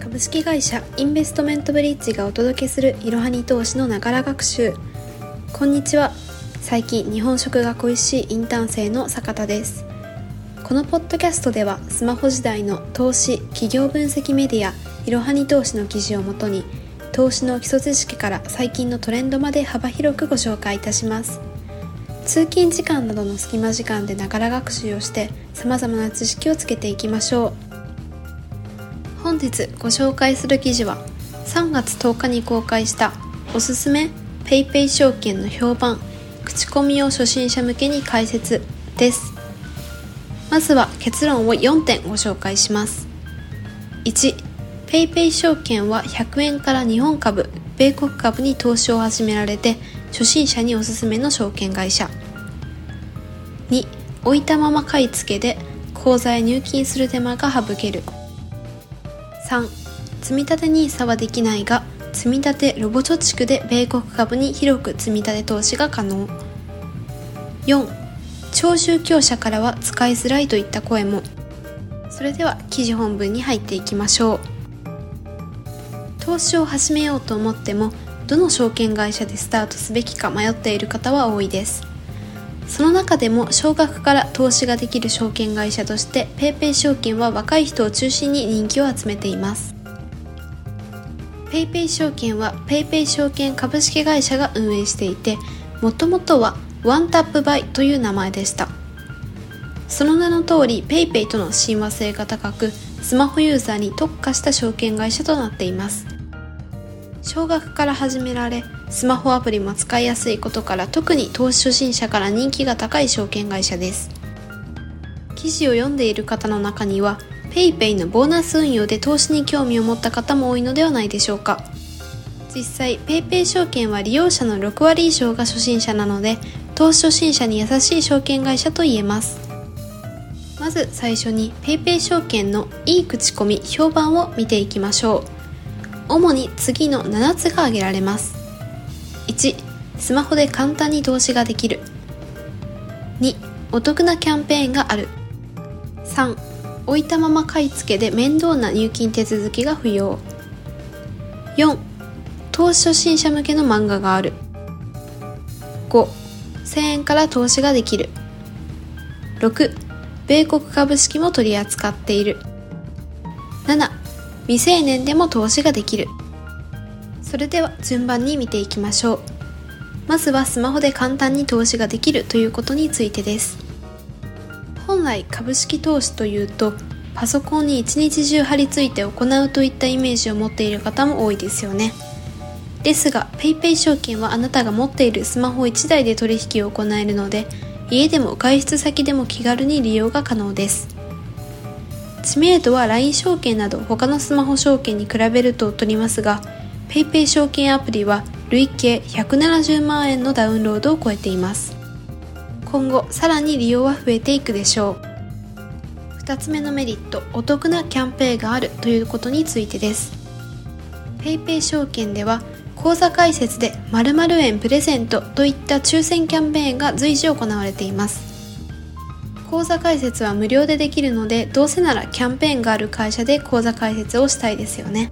株式会社インベストメントブリッジがお届けするいろはに投資のながら学習。こんにちは。最近日本食が恋しいインターン生の坂田です。このポッドキャストではスマホ時代の投資企業分析メディアいろはに投資の記事をもとに投資の基礎知識から最近のトレンドまで幅広くご紹介いたします。通勤時間などの隙間時間でながら学習をして様々な知識をつけていきましょう。日ご紹介する記事は3月10日に公開したおすすめ PayPay 証券の評判口コミを初心者向けに解説です。まずは結論を4点ご紹介します。1 PayPay 証券は100円から日本株米国株に投資を始められて初心者におすすめの証券会社。2置いたまま買い付けで口座へ入金する手間が省ける。3積立 NISA はできないが積立ロボ貯蓄で米国株に広く積立投資が可能。4超宗教者からは使いづらいといった声も。それでは記事本文に入っていきましょう。投資を始めようと思ってもどの証券会社でスタートすべきか迷っている方は多いです。その中でも少額から投資ができる証券会社として PayPay 証券は若い人を中心に人気を集めています。PayPay 証券は PayPay 証券株式会社が運営していてもともとはワンタップバイという名前でした。その名の通り PayPay との親和性が高くスマホユーザーに特化した証券会社となっています。少額から始められスマホアプリも使いやすいことから特に投資初心者から人気が高い証券会社です。記事を読んでいる方の中には PayPay のボーナス運用で投資に興味を持った方も多いのではないでしょうか。実際 PayPay 証券は利用者の6割以上が初心者なので投資初心者に優しい証券会社と言えます。まず最初に PayPay 証券のいい口コミ評判を見ていきましょう。主に次の7つが挙げられます。1スマホで簡単に投資ができる。2お得なキャンペーンがある。3置いたまま買い付けで面倒な入金手続きが不要。4投資初心者向けの漫画がある。5,000円から投資ができる。6米国株式も取り扱っている。7未成年でも投資ができる。それでは順番に見ていきましょう。まずはスマホで簡単に投資ができるということについてです。本来株式投資というとパソコンに一日中張り付いて行うといったイメージを持っている方も多いですよね。ですが PayPay 証券はあなたが持っているスマホ1台で取引を行えるので家でも外出先でも気軽に利用が可能です。知名度は LINE 証券など他のスマホ証券に比べると劣りますが PayPay 証券アプリは累計170万円のダウンロードを超えています。今後さらに利用は増えていくでしょう。2つ目のメリットお得なキャンペーンがあるということについてです。PayPay 証券では口座開設で〇〇円プレゼントといった抽選キャンペーンが随時行われています。口座開設は無料でできるのでどうせならキャンペーンがある会社で口座開設をしたいですよね。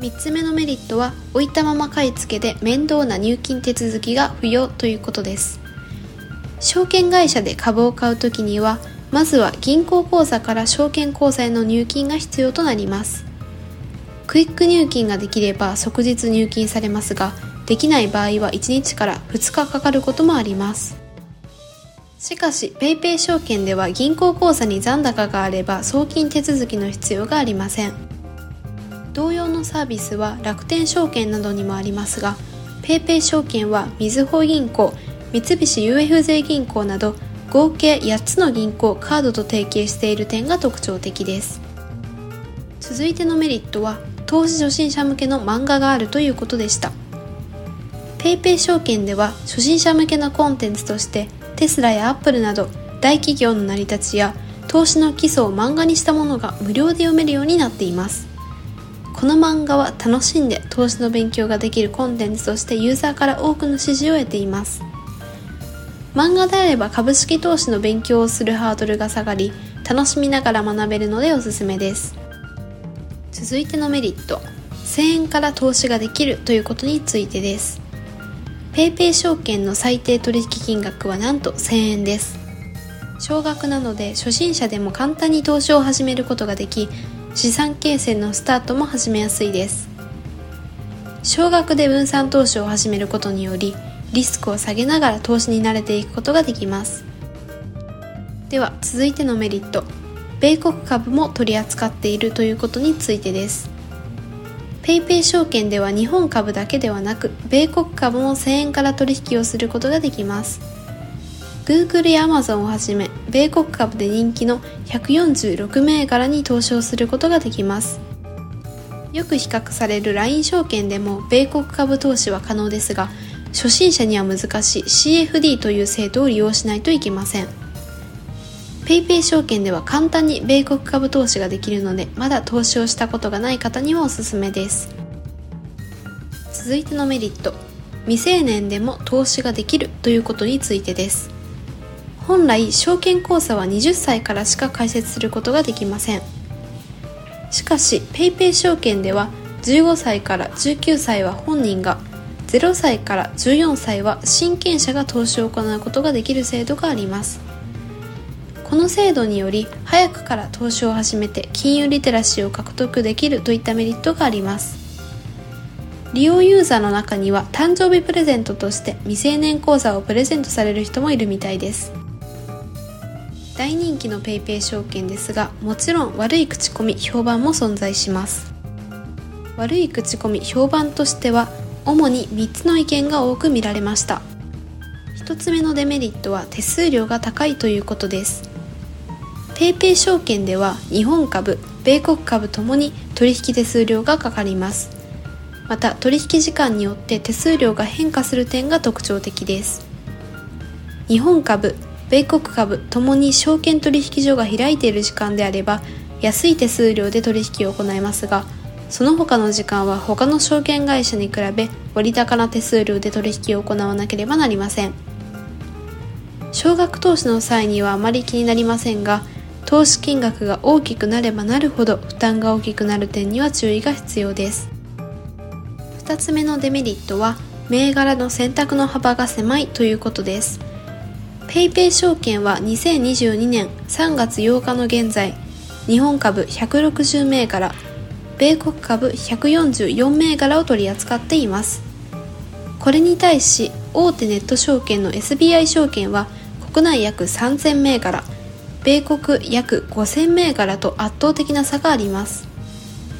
3つ目のメリットは置いたまま買い付けで面倒な入金手続きが不要ということです。証券会社で株を買う時にはまずは銀行口座から証券口座への入金が必要となります。クイック入金ができれば即日入金されますができない場合は1日から2日かかることもあります。しかし PayPay 証券では銀行口座に残高があれば送金手続きの必要がありません。同様のサービスは楽天証券などにもありますが PayPay 証券はみずほ銀行三菱 UFJ 銀行など合計8つの銀行カードと提携している点が特徴的です。続いてのメリットは投資初心者向けの漫画があるということでした。PayPay 証券では初心者向けのコンテンツとしてテスラやアップルなど大企業の成り立ちや投資の基礎を漫画にしたものが無料で読めるようになっています。この漫画は楽しんで投資の勉強ができるコンテンツとしてユーザーから多くの支持を得ています。漫画であれば株式投資の勉強をするハードルが下がり楽しみながら学べるのでおすすめです。続いてのメリット。1000円から投資ができるということについてです。PayPay 証券の最低取引金額はなんと1000円です。少額なので初心者でも簡単に投資を始めることができ資産形成のスタートも始めやすいです。少額で分散投資を始めることによりリスクを下げながら投資に慣れていくことができます。では続いてのメリット。米国株も取り扱っているということについてです。PayPay 証券では日本株だけではなく米国株も1000円から取引をすることができます。Google や Amazon をはじめ米国株で人気の146銘柄に投資をすることができます。よく比較される LINE 証券でも米国株投資は可能ですが初心者には難しい CFD という制度を利用しないといけません。PayPay 証券では簡単に米国株投資ができるのでまだ投資をしたことがない方にはおすすめです。続いてのメリット。未成年でも投資ができるということについてです。本来証券口座は20歳からしか開設することができません。しかし PayPay 証券では15歳から19歳は本人が0歳から14歳は親権者が投資を行うことができる制度があります。この制度により早くから投資を始めて金融リテラシーを獲得できるといったメリットがあります。利用ユーザーの中には誕生日プレゼントとして未成年口座をプレゼントされる人もいるみたいです。大人気の PayPay 証券ですがもちろん悪い口コミ評判も存在します。悪い口コミ評判としては主に3つの意見が多く見られました。1つ目のデメリットは手数料が高いということです。PayPay 証券では日本株、米国株ともに取引手数料がかかります。また取引時間によって手数料が変化する点が特徴的です。日本株、米国株ともに証券取引所が開いている時間であれば安い手数料で取引を行いますがその他の時間は他の証券会社に比べ割高な手数料で取引を行わなければなりません少額投資の際にはあまり気になりませんが投資金額が大きくなればなるほど負担が大きくなる点には注意が必要です。2つ目のデメリットは銘柄の選択の幅が狭いということです。PayPay 証券は2022年3月8日の現在日本株160銘柄米国株144銘柄を取り扱っています。これに対し大手ネット証券の SBI 証券は国内約3000銘柄米国約5000銘柄と圧倒的な差があります。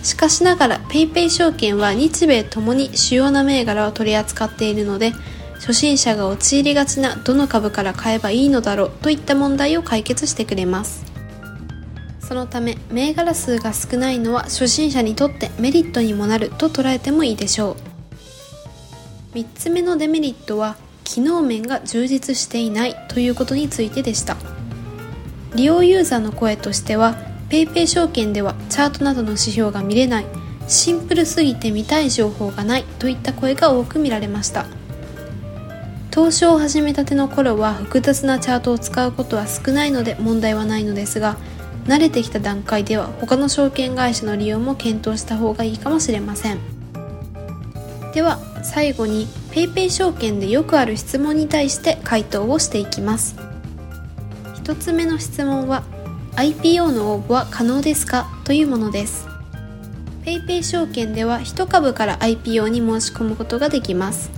しかしながら PayPay 証券は日米ともに主要な銘柄を取り扱っているので初心者が陥りがちなどの株から買えばいいのだろうといった問題を解決してくれます。そのため銘柄数が少ないのは初心者にとってメリットにもなると捉えてもいいでしょう。3つ目のデメリットは機能面が充実していないということについてでした。利用ユーザーの声としては PayPay 証券ではチャートなどの指標が見れないシンプルすぎて見たい情報がないといった声が多く見られました。投資を始めたての頃は複雑なチャートを使うことは少ないので問題はないのですが慣れてきた段階では他の証券会社の利用も検討した方がいいかもしれません。では最後に PayPay 証券でよくある質問に対して回答をしていきます。1つ目の質問は IPO の応募は可能ですか？というものです。PayPay 証券では1株から IPO に申し込むことができます。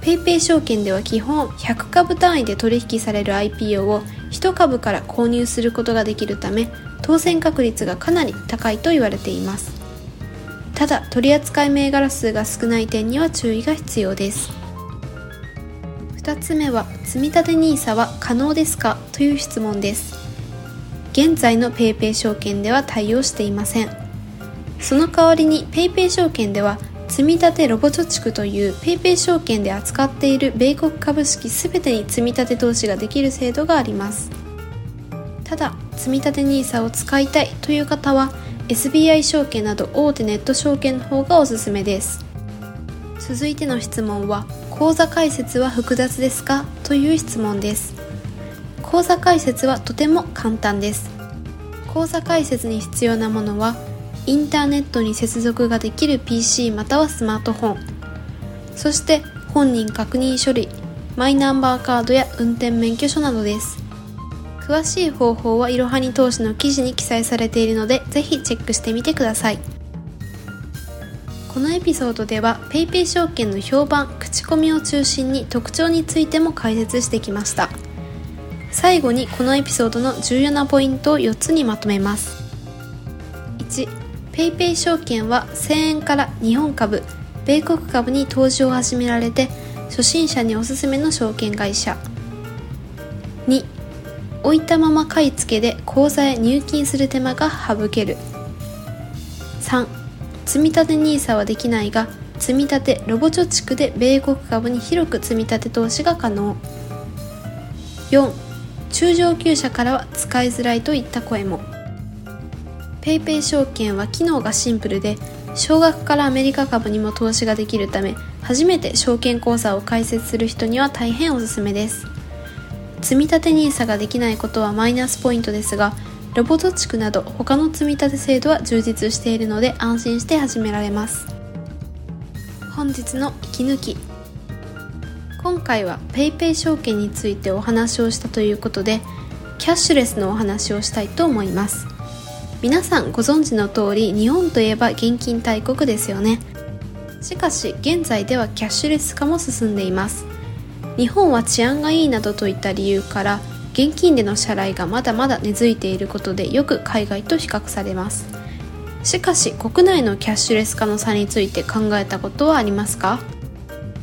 PayPay 証券では基本100株単位で取引される IPO を1株から購入することができるため当選確率がかなり高いと言われています。ただ取扱銘柄数が少ない点には注意が必要です。2つ目は積立 NISA は可能ですか？という質問です。現在の PayPay 証券では対応していません。その代わりに PayPay 証券では積立ロボ貯蓄という PayPay 証券で扱っている米国株式全てに積み立て投資ができる制度があります。ただ積立 NISA を使いたいという方は SBI 証券など大手ネット証券の方がおすすめです。続いての質問は口座開設は複雑ですか？という質問です。口座開設はとても簡単です。口座開設に必要なものはインターネットに接続ができる PC またはスマートフォン。そして本人確認書類マイナンバーカードや運転免許証などです。詳しい方法はいろはに投資の記事に記載されているのでぜひチェックしてみてください。このエピソードでは PayPay 証券の評判口コミを中心に特徴についても解説してきました。最後にこのエピソードの重要なポイントを4つにまとめます。1 PayPay 証券は1000円から日本株米国株に投資を始められて初心者におすすめの証券会社。2置いたまま買い付けで口座へ入金する手間が省ける。3積立 NISA はできないが積立ロボ貯蓄で米国株に広く積立投資が可能。4中上級者からは使いづらいといった声も。PayPay 証券は機能がシンプルで少額からアメリカ株にも投資ができるため初めて証券口座を開設する人には大変おすすめです。積立 NISA ができないことはマイナスポイントですがロボット地区など他の積立制度は充実しているので安心して始められます。本日の息抜き。今回は PayPay 証券についてお話をしたということでキャッシュレスのお話をしたいと思います。皆さんご存知の通り日本といえば現金大国ですよね。しかし現在ではキャッシュレス化も進んでいます。日本は治安がいいなどといった理由から現金での支払いがまだまだ根付いていることでよく海外と比較されます。しかし国内のキャッシュレス化の差について考えたことはありますか？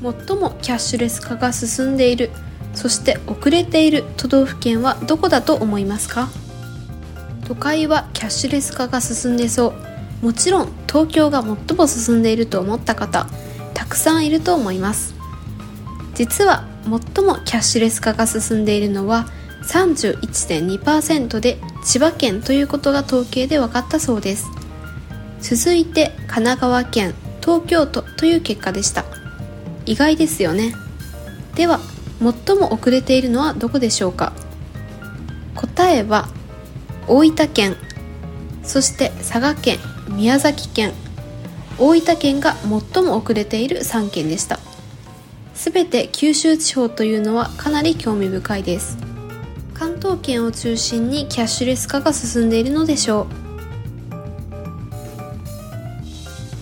最もキャッシュレス化が進んでいる。そして遅れている都道府県はどこだと思いますか？都会はキャッシュレス化が進んでそう。もちろん東京が最も進んでいると思った方たくさんいると思います。実は最もキャッシュレス化が進んでいるのは31.2%で千葉県ということが統計で分かったそうです。続いて神奈川県東京都という結果でした。意外ですよね。では最も遅れているのはどこでしょうか？答えは大分県そして佐賀県宮崎県。大分県が最も遅れている3県でした。すべて九州地方というのはかなり興味深いです。関東圏を中心にキャッシュレス化が進んでいるのでしょう。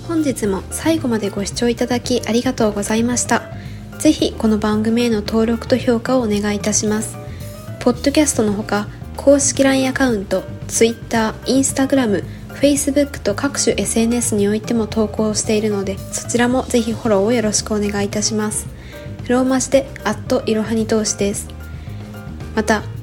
本日も最後までご視聴いただきありがとうございました。ぜひこの番組への登録と評価をお願いいたします。ポッドキャストのほか公式 LINE アカウント Twitter、Instagram、Facebook と各種 SNS においても投稿しているのでそちらもぜひフォローをよろしくお願いいたします。ローマ字でいろはに投資です。また